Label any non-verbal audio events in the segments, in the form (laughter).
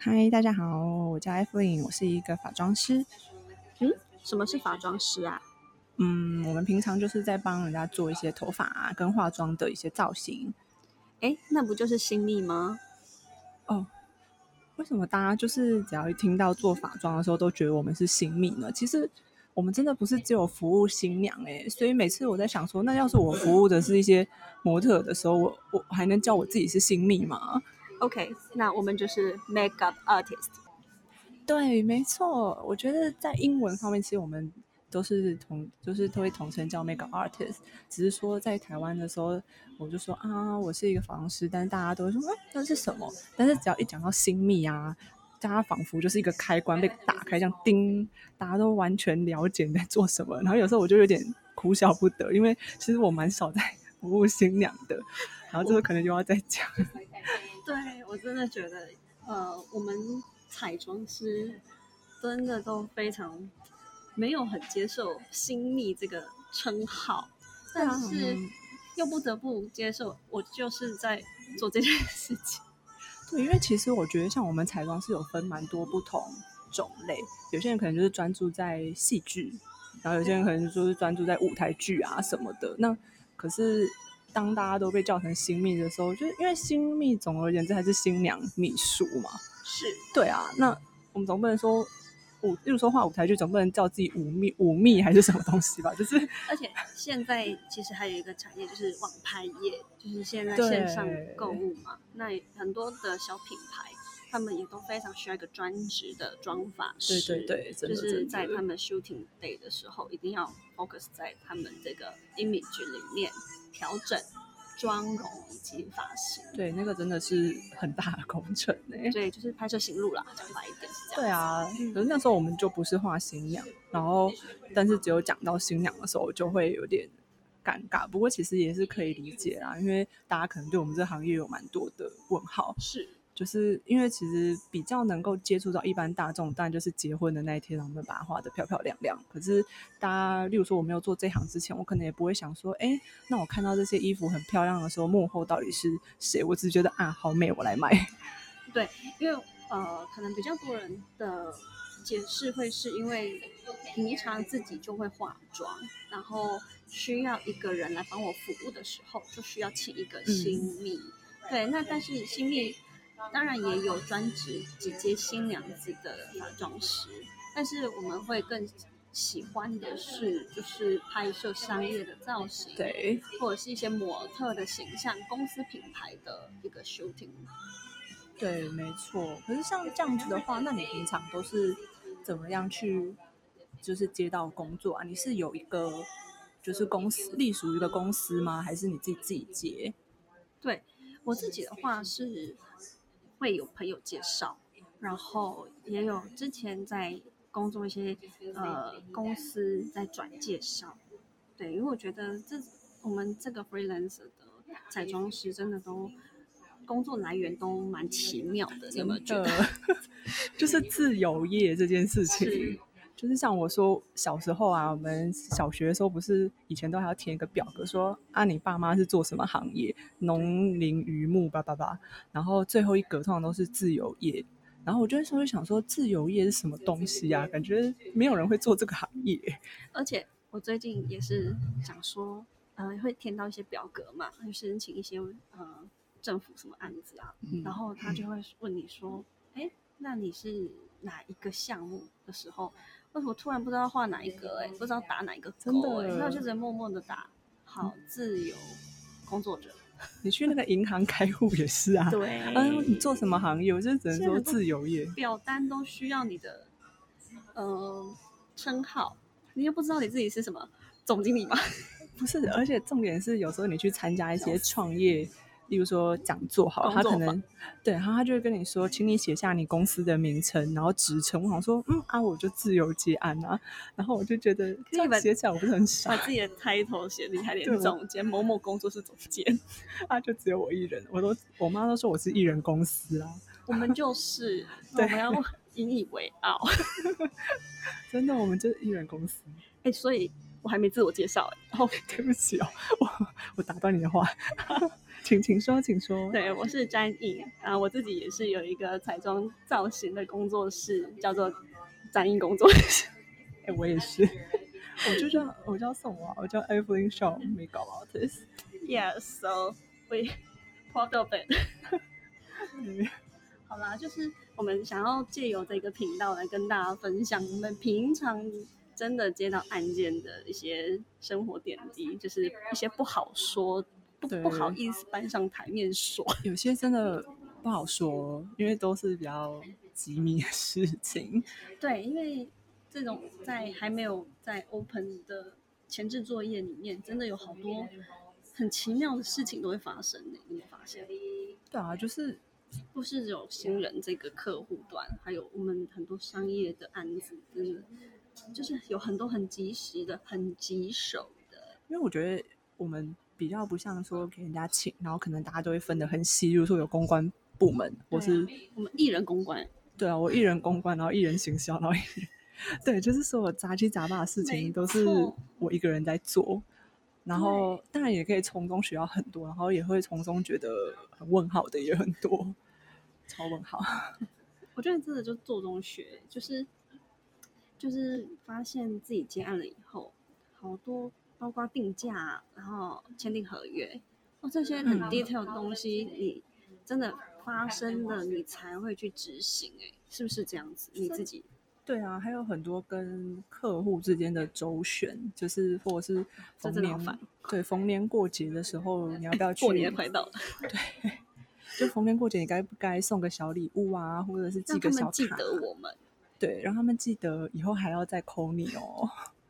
嗨，大家好，我叫 Evelyn，我是一个化妆师。嗯，什么是化妆师啊？嗯，我们平常就是在帮人家做一些头发啊，跟化妆的一些造型。哎，那不就是新密吗？哦，为什么大家就是只要一听到做法妆的时候，都觉得我们是新密呢？其实我们真的不是只有服务新娘哎，所以每次我在想说，那要是我服务的是一些模特的时候，我我还能叫我自己是新密吗？OK，那我们就是 makeup artist。对，没错。我觉得在英文方面，其实我们都是同，就是都会统称叫 makeup artist。只是说在台湾的时候，我就说啊，我是一个化妆师，但是大家都会说，嗯，那是什么？但是只要一讲到新密啊，大家仿佛就是一个开关被打开，这样叮，大家都完全了解你在做什么。然后有时候我就有点哭笑不得，因为其实我蛮少在服务新娘的。然后这个可能又要再讲。对我真的觉得，呃，我们彩妆师真的都非常没有很接受“新密”这个称号，但是又不得不接受，我就是在做这件事情。(laughs) 对，因为其实我觉得，像我们彩妆是有分蛮多不同种类，有些人可能就是专注在戏剧，然后有些人可能就是专注在舞台剧啊什么的。那可是。当大家都被叫成新密的时候，就是因为新密，总而言之还是新娘秘书嘛。是对啊，那我们总不能说舞，例如说画舞台剧，总不能叫自己舞密舞密还是什么东西吧？就是，而且现在其实还有一个产业，就是网拍业，就是现在线上购物嘛。那很多的小品牌，他们也都非常需要一个专职的妆发师，对对对，就是在他们 shooting day 的时候，一定要 focus 在他们这个 image 里面。调整妆容以及发型，对，那个真的是很大的工程呢。对，就是拍摄行路啦，讲白一点是这样。对啊，可是那时候我们就不是画新娘，然后但是只有讲到新娘的时候，就会有点尴尬。不过其实也是可以理解啦，因为大家可能对我们这行业有蛮多的问号。是。就是因为其实比较能够接触到一般大众，当然就是结婚的那一天，我们把它画的漂漂亮亮。可是大家，例如说我没有做这行之前，我可能也不会想说，哎，那我看到这些衣服很漂亮的时候，幕后到底是谁？我只觉得啊，好美，我来买。(laughs) 对，因为呃，可能比较多人的解释会是因为平常自己就会化妆，然后需要一个人来帮我服务的时候，就需要请一个新密。对，那但是新密。当然也有专职只接新娘子的化妆师，但是我们会更喜欢的是，就是拍摄商业的造型，对，或者是一些模特的形象、公司品牌的一个 shooting。对，没错。可是像这样子的话，那你平常都是怎么样去，就是接到工作啊？你是有一个就是公司隶属于一个公司吗？还是你自己自己接？对我自己的话是。会有朋友介绍，然后也有之前在工作一些呃公司在转介绍，对，因为我觉得这我们这个 freelancer 的彩妆师真的都工作来源都蛮奇妙的，有没有觉得？(laughs) 就是自由业这件事情。就是像我说小时候啊，我们小学的时候不是以前都还要填一个表格，说啊你爸妈是做什么行业，农林渔牧叭叭叭，然后最后一格通常都是自由业，然后我就稍微想说自由业是什么东西啊？感觉没有人会做这个行业。(laughs) 而且我最近也是想说，呃，会填到一些表格嘛，去申请一些呃政府什么案子啊，然后他就会问你说，哎，那你是哪一个项目的时候？为什么突然不知道画哪一个？哎，不知道打哪一个勾？哎，那我就只能默默的打好自由工作者。(laughs) 你去那个银行开户也是啊？对。(laughs) 嗯，你做什么行业？我就只能说自由业。(laughs) 表单都需要你的呃称号，你又不知道你自己是什么总经理吗？不是，而且重点是有时候你去参加一些创业。例如说讲座好，他可能对，然后他就会跟你说，请你写下你公司的名称，然后职称。我想说，嗯啊，我就自由接案啊。然后我就觉得，这样写起来我不是很傻，把自己的 title 写厉害点，总监某某工作室总监，(laughs) 啊，就只有我一人。我都我妈都说我是艺人公司啊。我们就是，(laughs) 我们要引以为傲。(laughs) 真的，我们就是艺人公司。哎，所以我还没自我介绍哎。哦，(laughs) 对不起哦，我我打断你的话。(laughs) 请请说，请说。对，我是詹颖啊，我自己也是有一个彩妆造型的工作室，叫做詹颖工作室。(laughs) 哎，我也是，我就叫我叫宋娃，我叫 Evelyn Shaw Makeup Artist。Yes, so we proud of it. 好啦，就是我们想要借由这个频道来跟大家分享我们平常真的接到案件的一些生活点滴，就是一些不好说、不不好意思搬上台面说。(laughs) 有些真的不好说，因为都是比较机密的事情。(laughs) 对，因为这种在还没有在 open 的前置作业里面，真的有好多很奇妙的事情都会发生的，你有没有发现？对啊，就是不是只有新人这个客户端，还有我们很多商业的案子，真的就是有很多很及时的、很棘手的。因为我觉得我们比较不像说给人家请，然后可能大家都会分得很细，例如说有公关部门，或是我们艺人公关，对啊，我艺人公关，然后艺人行销，然后艺人 (laughs) 对，就是所有杂七杂八的事情都是我一个人在做。然后当然也可以从中学到很多，然后也会从中觉得很问号的也很多，(laughs) 超问号。(laughs) 我觉得真的就做中学，就是就是发现自己接案了以后，好多包括定价，然后签订合约，哦，这些很嗯 detail 的东西，你真的发生了，你才会去执行、欸，是不是这样子？你自己对啊，还有很多跟客户之间的周旋，就是或者是逢年对逢年过节的时候，你要不要去？过年快到了，就逢年过节，你该不该送个小礼物啊，或者是寄个小卡？他们记得我们。对，让他们记得以后还要再 call 你哦。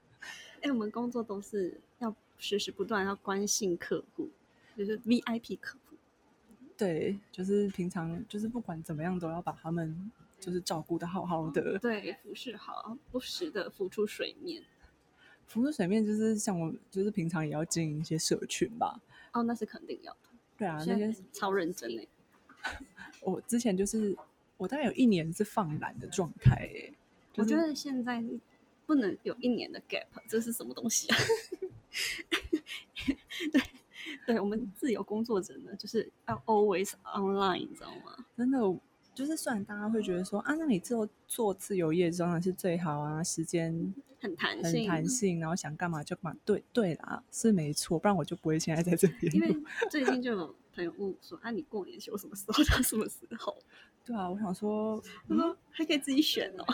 (laughs) 哎、我们工作都是要时时不断要关心客户，就是 VIP 客户。对，就是平常就是不管怎么样都要把他们就是照顾的好好的。对，服侍好，不时的浮出水面。浮出水面就是像我，就是平常也要经营一些社群吧。哦，那是肯定要的。对啊，那些超认真哎、(laughs) 我之前就是我大概有一年是放懒的状态诶。就是我觉得现在不能有一年的 gap，这是什么东西啊？(laughs) 对，对我们自由工作者呢，就是要 always online，你知道吗？真的就是，虽然大家会觉得说啊，那你做做自由业当然是最好啊，时间很弹很性，弹性，然后想干嘛就干嘛。对对啦，是没错，不然我就不会现在在这边因为。最近就有朋友问我说：“啊，你过年休什么时候？到什么时候对啊，我想说，？”他说：“还可以自己选哦。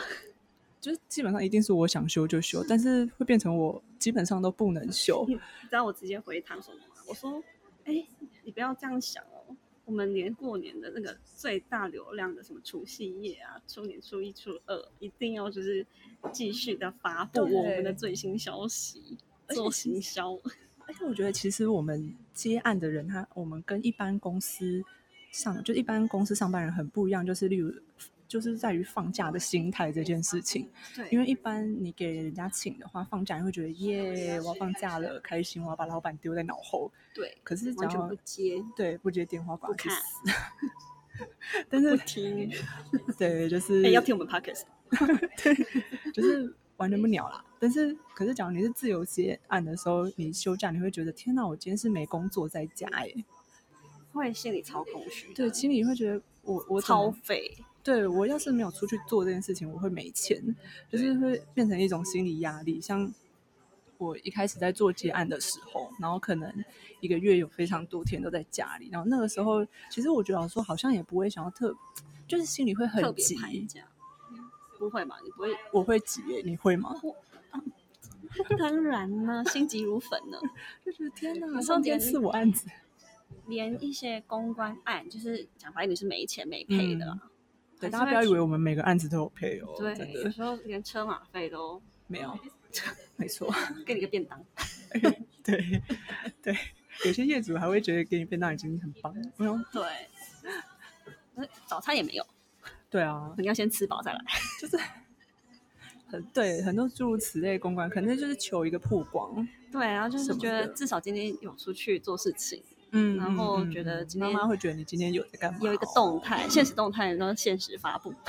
就是基本上一定是我想休就休，但是会变成我基本上都不能 (laughs) 休。你知道我直接回他说什么吗？我说：“哎、你不要这样想哦，我们连过年的那个最大流量的什么除夕夜啊、初年初一、初二，一定要就是继续的发布我们的最新消息，做行销。(laughs) 而且我觉得，其实我们接案的人，他我们跟一般公司上，就一般公司上班人很不一样，就是例如。就是在于放假的心态这件事情，对，因为一般你给人家请的话，放假你会觉得耶，我要放假了，开心，我要把老板丢在脑后。对可是只完全要不接对不接电话，不看死。(laughs) 但是 (laughs) 不听，对，就是哎、要听我们 (laughs) podcast。就是完全不鸟啦。但是，可是，假如你是自由接案的时候，你休假，你会觉得天哪，我今天是没工作在家哎。会心里超空虚的，对，心里会觉得我我超么废。对我要是没有出去做这件事情，我会没钱，就是会变成一种心理压力。像我一开始在做接案的时候，然后可能一个月有非常多天都在家里，然后那个时候，其实我觉得说好像也不会想要特，就是心里会很急。不会吧？你不会？我会急耶，你会吗？(laughs) 当然呢，心急如焚呢。就觉得天哪，上天连赐我案子。连一些公关案，就是讲白一点是没钱没赔的啦。对，大家不要以为我们每个案子都有配哦，真对，有的时候连车马费都没有，(laughs) 没错，给你个便当。(laughs) 对对，有些业主还会觉得给你便当已经很棒了，没有，对，早餐也没有，对啊，你要先吃饱再来。就是很对，很多诸如此类公关，可能就是求一个曝光，对，然后就是觉得至少今天有出去做事情，嗯然后觉得今天妈妈会觉得你今天有在干嘛，有一个动态，现实动态，然后现实发布。(laughs)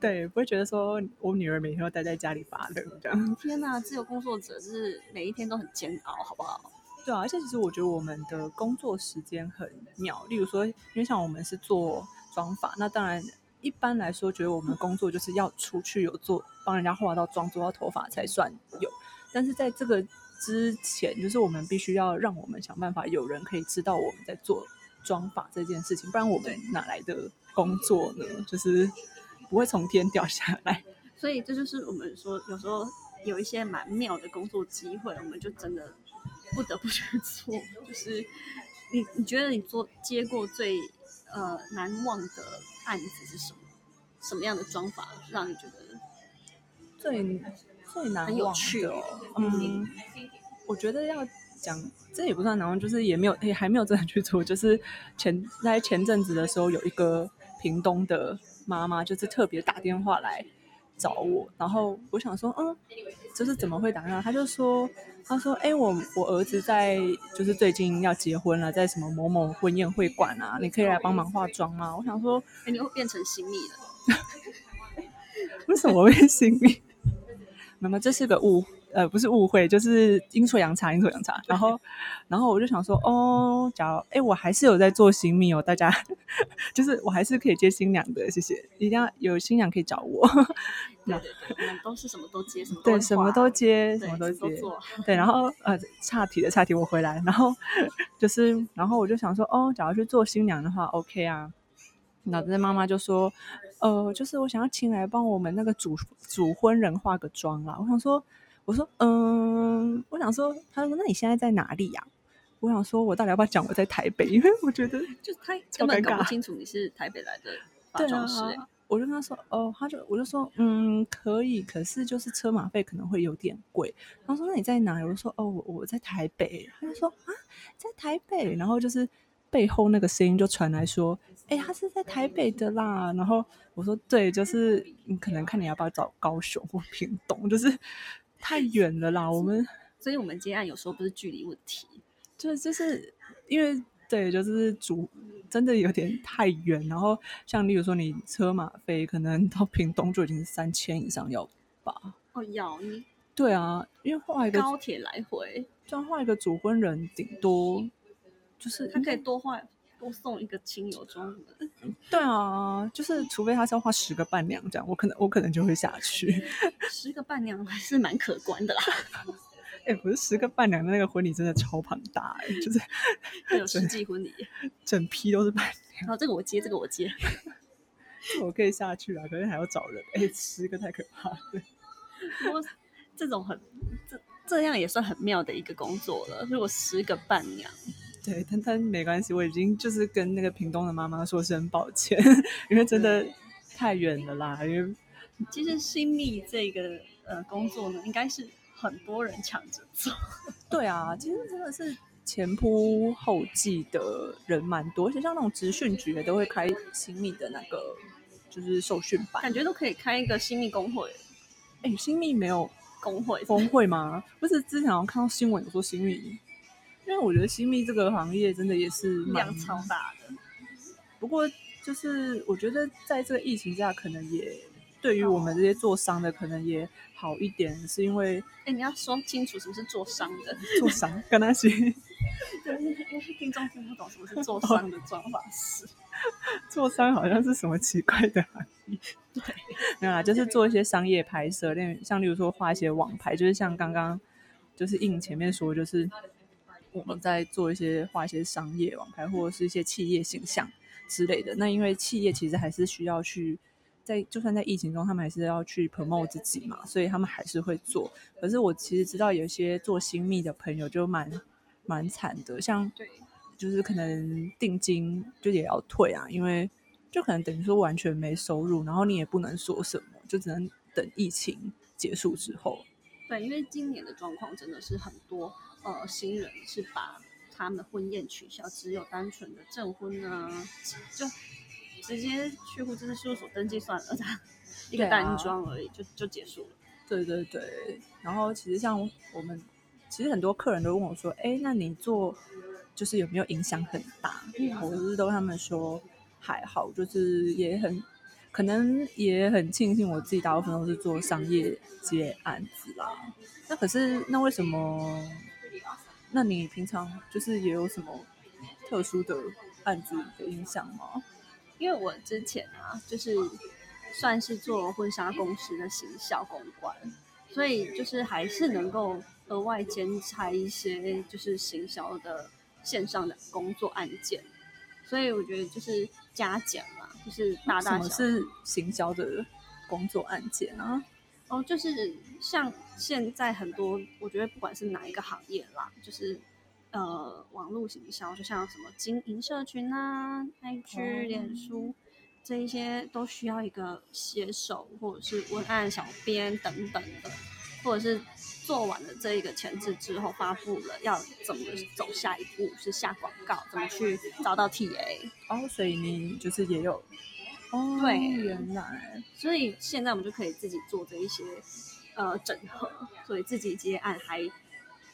对，不会觉得说我女儿每天都待在家里发热这样，天哪，自由工作者就是每一天都很煎熬，好不好？对啊，而且其实我觉得我们的工作时间很妙，例如说，因为像我们是做妆发，那当然一般来说，觉得我们工作就是要出去有做帮人家化到妆、做到头发才算有，但是在这个之前，就是我们必须要让我们想办法有人可以知道我们在做妆发这件事情，不然我们哪来的工作呢？就是不会从天掉下来。所以这就是我们说，有时候有一些蛮妙的工作机会，我们就真的不得不去做。就是你你觉得你做接过最呃难忘的案子是什么？什么样的装法让你觉得最最难很有忘的趣哦哦？嗯，我觉得要讲这也不算难忘，就是也没有 (laughs) 也还没有真的去做。就是前在前阵子的时候，有一个屏东的妈妈，就是特别打电话来找我，然后我想说，嗯，就是怎么会打电话？他就说，他说，哎、我我儿子在就是最近要结婚了，在什么某某婚宴会馆啊，你可以来帮忙化妆吗？我想说，哎你会变成新密了？(laughs) 为什么会新密？(laughs) 那么，这是个误，呃，不是误会，就是阴错阳差，阴错阳差。然后，然后我就想说，哦，假如，哎，我还是有在做新密哦，大家，(laughs) 就是我还是可以接新娘的，谢谢，一定要有新娘可以找我，对对对，我们都是什么都接，什么都对，什么都接，什么都接，做。对，然后呃，岔题的，岔题，我回来，然后就是，然后我就想说，哦，假如去做新娘的话，OK 啊。脑子妈妈就说，呃，就是我想要请来帮我们那个主主婚人化个妆啦。我想说，我说，嗯、我想说，他说，那你现在在哪里呀、我想说，我到底要不要讲我在台北？因为我觉得 (laughs) 就是他根本搞不清楚你是台北来的 (laughs) 化妆师、欸，，我就跟他说，哦，他就我就说，嗯，可以，可是就是车马费可能会有点贵。他说，那你在哪？我就说，哦，我我在台北。他就说，啊，在台北。然后就是背后那个声音就传来说，哎、他是在台北的啦。然后我说，对，就是你可能看你要不要找高雄或屏东，就是太远了啦。我们所以我们接案有时候不是距离问题，就就是因为对，就是主真的有点太远，然后像例如说你车马费可能到屏东就已经是三千以上要吧？哦，要你对啊，因为画一个高铁来回，这样画一个主婚人，顶多就是他可以多换多送一个亲友妆什么的。对啊，就是除非他是要花十个伴娘这样，我可能我可能就会下去。十个伴娘还是蛮可观的啦，(laughs) 哎、不是十个伴娘的那个婚礼真的超庞大哎、就是会有世纪婚礼。整批都是伴娘，然后这个我接，这个我接。我可以下去啊，可是还要找人，哎、十个太可怕了。不过这种很这这样也算很妙的一个工作了。如果十个伴娘，对，但但没关系，我已经就是跟那个屏东的妈妈说声抱歉，(laughs) 因为真的太远了啦。因为其实新密这个呃工作呢，应该是很多人抢着做。(laughs) 对啊，其实真的是前仆后继的人蛮多，而且像那种职训局也都会开新密的那个就是受训班。感觉都可以开一个新密工会，哎，新密没有工会工会吗？不是之前好像看到新闻有说新密，因为我觉得新密这个行业真的也是量超大的。不过就是我觉得在这个疫情下，可能也对于我们这些做商的可能也好一点，是因为哎，你要说清楚什么是做商的，做商跟他学 (laughs) 对，因为听众听不懂什么是做商的妆法师。(laughs) 做商好像是什么奇怪的行业。对，没有啦，就是做一些商业拍摄，例像例如说画一些网拍，就是像刚刚就是应前面说，就是我们在做一些画一些商业网拍，或者是一些企业形象之类的。那因为企业其实还是需要去在，就算在疫情中，他们还是要去 promote 自己嘛，所以他们还是会做。可是我其实知道有一些做新密的朋友就蛮蛮惨的，像对，就是可能定金就也要退啊，因为就可能等于说完全没收入，然后你也不能说什么，就只能等疫情结束之后。对，因为今年的状况真的是很多呃新人是把他们婚宴取消，只有单纯的证婚啊，就直接去户政事事务所登记算了，(laughs) 一个单装而已，就就结束了。对对对，然后其实像我们，其实很多客人都问我说：“哎，那你做就是有没有影响很大？”我就是都跟他们说还好，就是也很可能也很庆幸我自己大部分都是做商业接案子啦。那可是那为什么那你平常就是也有什么特殊的案子的影响吗？因为我之前啊，就是算是做婚纱公司的行销公关，所以就是还是能够额外兼差一些就是行销的线上的工作案件，所以我觉得就是加减嘛，就是大大小什么是行销的工作案件啊？哦，就是像现在很多，我觉得不管是哪一个行业啦，就是呃网络行销，就像什么经营社群啊、IG、脸书这一些，都需要一个写手或者是文案小编等等的，或者是做完了这一个前置之后发布了，要怎么走下一步，是下广告，怎么去找到 TA。哦，所以你就是也有哦，对原来所以现在我们就可以自己做这一些呃整合，所以自己接案还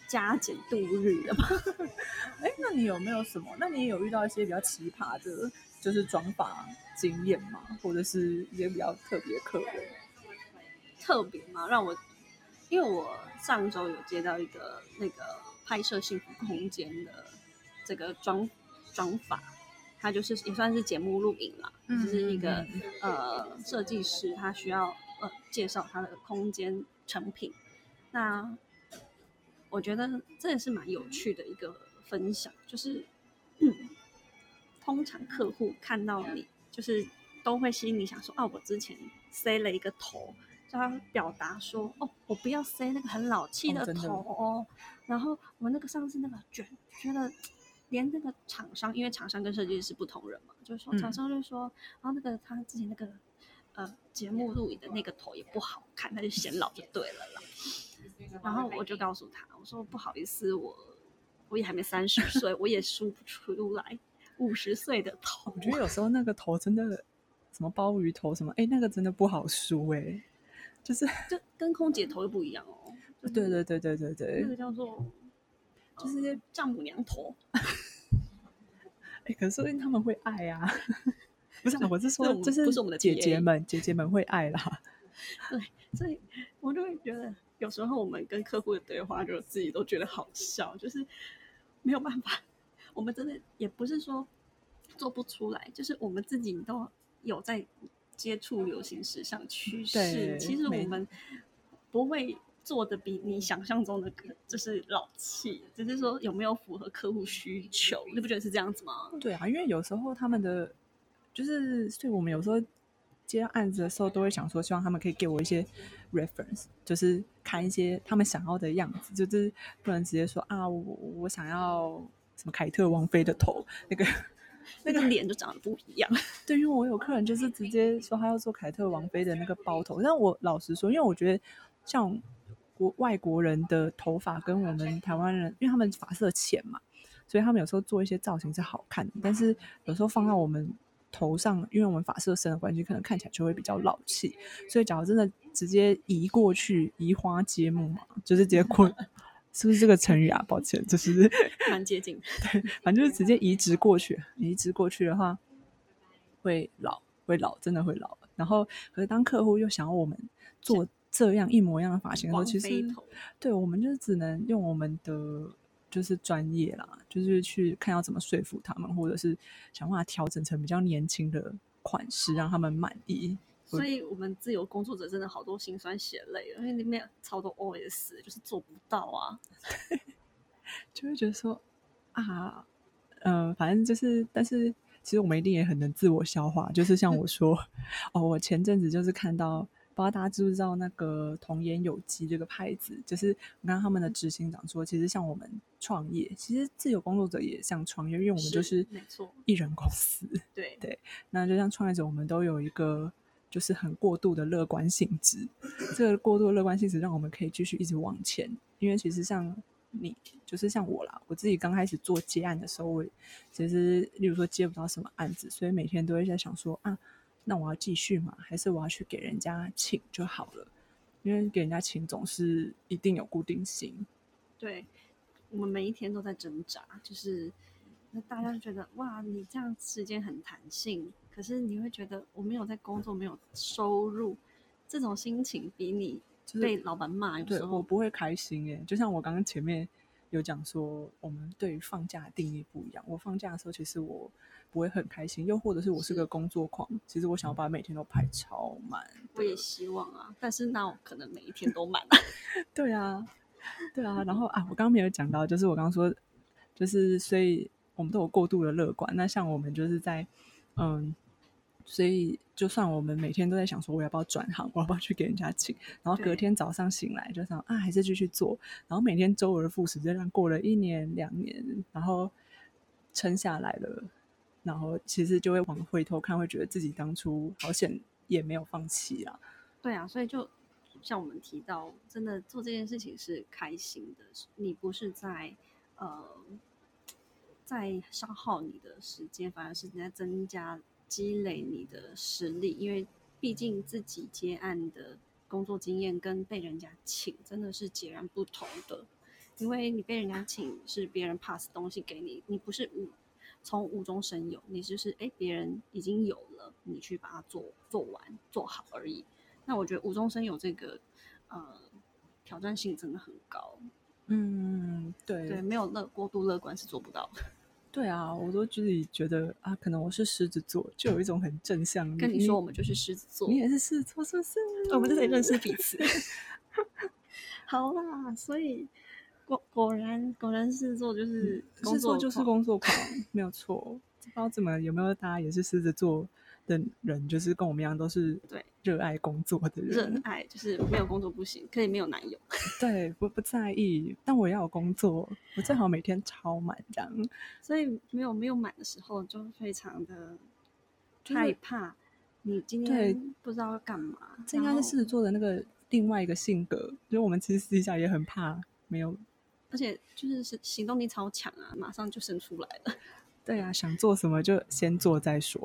加减度日了嘛。(laughs) 哎，那你有没有什么？那你也有遇到一些比较奇葩的，就是妆法经验吗？或者是一些比较特别客人？特别吗，让我因为我上周有接到一个那个拍摄幸福空间的这个妆妆法，它就是也算是节目录影啦，嗯就是一个呃设计师他需要呃介绍他的空间成品，那我觉得这也是蛮有趣的一个分享，就是嗯，(clears throat) 通常客户看到你就是都会心里想说，哦，我之前塞了一个头。叫他表达说：“哦，我不要塞那个很老气的哦真的头哦。然后我那个上次那个卷，觉得连那个厂商，因为厂商跟设计师是不同人嘛，就是说嗯厂商就说，然后那个他之前那个呃节目录影的那个头也不好看，他就显老就对了啦。(laughs) 然后我就告诉他，我说不好意思，我我也还没三十岁，我也梳不出来五十岁的头。我觉得有时候那个头真的什么鲍鱼头什么，哎，那个真的不好梳哎、就是就跟空姐头又不一样哦。(laughs) 对对对对对对那个，叫做就是呃丈母娘头。(laughs) 哎，可是说不定他们会爱啊。(laughs) 不是啊，我是说，就是不是我们的姐姐们，姐姐们会爱啦。(laughs) 对所以我就会觉得，有时候我们跟客户的对话，就自己都觉得好笑，就是没有办法。我们真的也不是说做不出来，就是我们自己都有在接触流行时尚趋势。对其实我们不会做的比你想象中的就是老气，只是说有没有符合客户需求，你不觉得是这样子吗？对啊，因为有时候他们的就是，所以我们有时候接到案子的时候，都会想说，希望他们可以给我一些 reference，就是看一些他们想要的样子，就是不能直接说啊，我我想要什么凯特王妃的头，那个 (laughs) 那个脸就长得不一样。(laughs) 对，因为我有客人就是直接说他要做凯特王妃的那个包头，但我老实说，因为我觉得像国外国人的头发跟我们台湾人，因为他们发色浅嘛，所以他们有时候做一些造型是好看的，但是有时候放到我们头上，因为我们发色深的关系，可能看起来就会比较老气。所以假如真的直接移过去，移花接木嘛，就是直接 (laughs) 过。是不是这个成语啊？抱歉，就是 (laughs) 蛮接近对。反正就是直接移植过去，移植过去的话会老，会老，真的会老。然后，可是当客户又想要我们做这样一模一样的发型的时候，其实对我们就是只能用我们的就是专业啦，就是去看要怎么说服他们，或者是想办法调整成比较年轻的款式，让他们满意。所以我们自由工作者真的好多心酸血泪，因为里面有超多 OS 就是做不到啊。(laughs) 就会觉得说啊，呃，反正就是，但是其实我们一定也很能自我消化。就是像我说，(laughs) 哦，我前阵子就是看到，不知道大家知不知道那个童颜有机这个牌子，就是我刚刚他们的执行长说，其实像我们创业，其实自由工作者也像创业，因为我们就是没错，艺人公司，对对那就像创业者，我们都有一个就是很过度的乐观性质。这个过度的乐观性质让我们可以继续一直往前。因为其实像你，就是像我啦，我自己刚开始做接案的时候，我其实例如说接不到什么案子，所以每天都会在想说啊，那我要继续吗？还是我要去给人家请就好了？因为给人家请总是一定有固定性。对，我们每一天都在挣扎，就是那大家就觉得哇，你这样时间很弹性，可是你会觉得我没有在工作，没有收入，这种心情比你被老板骂有对时候我不会开心耶，就像我刚刚前面有讲说，我们对于放假的定义不一样。我放假的时候，其实我不会很开心，又或者是我是个工作狂，其实我想要把每天都排超满。我也希望啊，但是那我可能每一天都满。(laughs) 对啊，对啊。然后啊，我刚刚没有讲到，就是我刚刚说，就是所以我们都有过度的乐观。那像我们就是在嗯。所以，就算我们每天都在想说，我要不要转行，我要不要去给人家请，然后隔天早上醒来就想啊，还是继续做，然后每天周而复始，这样过了一年两年，然后撑下来了，然后其实就会往回头看，会觉得自己当初好险也没有放弃啊。对啊，所以就像我们提到，真的做这件事情是开心的，你不是在呃在消耗你的时间，反而是你在增加。积累你的实力，因为毕竟自己接案的工作经验跟被人家请真的是截然不同的。因为你被人家请是别人 pass 东西给你，你不是无从无中生有，你就是哎别人已经有了，你去把它做做完做好而已。那我觉得无中生有这个呃挑战性真的很高。嗯，对对，没有乐过度乐观是做不到的。对啊，我都自己觉得啊，可能我是狮子座，就有一种很正向。跟你说，我们就是狮子座，你也是狮子座，是不是？我们就得认识彼此。(laughs) 好啦，所以果果然果然狮子座就是狮子座就是工作狂，没有错。不知道怎么有没有大家也是狮子座。的人就是跟我们一样，都是对热爱工作的人。热爱就是没有工作不行，可以没有男友。(laughs) 对，不不在意，但我要有工作，我最好每天超满这样。(laughs) 所以没有没有满的时候，就非常的害怕。你今天不知道要干嘛，这应该是狮子座的那个另外一个性格。就是我们其实私底下也很怕没有，而且就是是行动力超强啊，马上就生出来了。(laughs) 对啊，想做什么就先做再说。